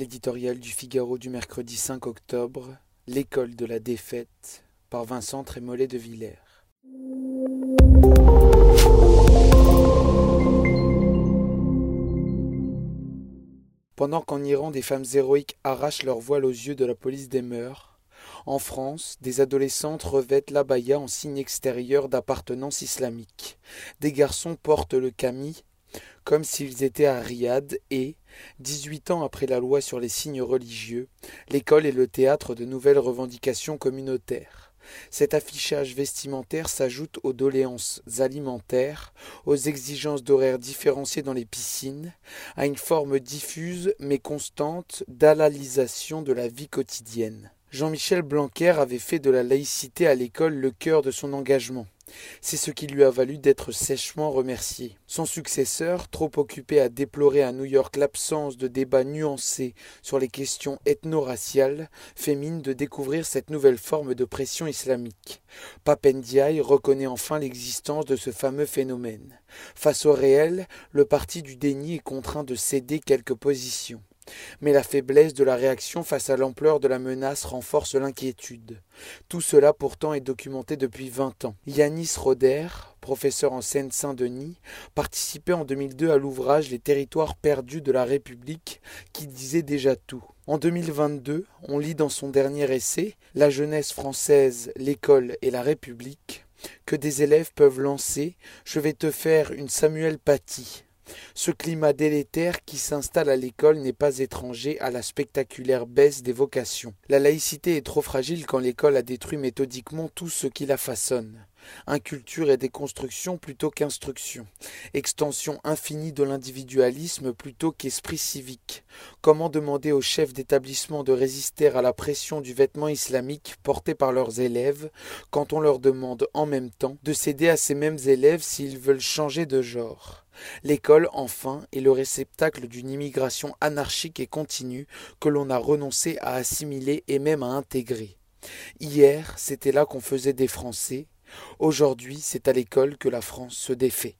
L'éditorial du Figaro du mercredi 5 octobre, L'école de la défaite, par Vincent Trémollet de Villers. Pendant qu'en Iran des femmes héroïques arrachent leur voile aux yeux de la police des mœurs, en France, des adolescentes revêtent l'abaya en signe extérieur d'appartenance islamique. Des garçons portent le camis comme s'ils étaient à Riyad et, dix-huit ans après la loi sur les signes religieux, l'école est le théâtre de nouvelles revendications communautaires. Cet affichage vestimentaire s'ajoute aux doléances alimentaires, aux exigences d'horaires différenciés dans les piscines, à une forme diffuse mais constante d'alalisation de la vie quotidienne. Jean-Michel Blanquer avait fait de la laïcité à l'école le cœur de son engagement. C'est ce qui lui a valu d'être sèchement remercié. Son successeur, trop occupé à déplorer à New York l'absence de débats nuancés sur les questions ethno-raciales, fait mine de découvrir cette nouvelle forme de pression islamique. Papendiaï reconnaît enfin l'existence de ce fameux phénomène. Face au réel, le parti du déni est contraint de céder quelques positions. Mais la faiblesse de la réaction face à l'ampleur de la menace renforce l'inquiétude. Tout cela pourtant est documenté depuis vingt ans. Yanis Roder, professeur en Seine-Saint-Denis, participait en 2002 à l'ouvrage Les territoires perdus de la République qui disait déjà tout. En 2022, on lit dans son dernier essai La jeunesse française, l'école et la République que des élèves peuvent lancer Je vais te faire une Samuel Paty ce climat délétère qui s'installe à l'école n'est pas étranger à la spectaculaire baisse des vocations. La laïcité est trop fragile quand l'école a détruit méthodiquement tout ce qui la façonne. Inculture et déconstruction plutôt qu'instruction. Extension infinie de l'individualisme plutôt qu'esprit civique. Comment demander aux chefs d'établissement de résister à la pression du vêtement islamique porté par leurs élèves quand on leur demande en même temps de céder à ces mêmes élèves s'ils veulent changer de genre? L'école, enfin, est le réceptacle d'une immigration anarchique et continue que l'on a renoncé à assimiler et même à intégrer. Hier, c'était là qu'on faisait des Français. Aujourd'hui, c'est à l'école que la France se défait.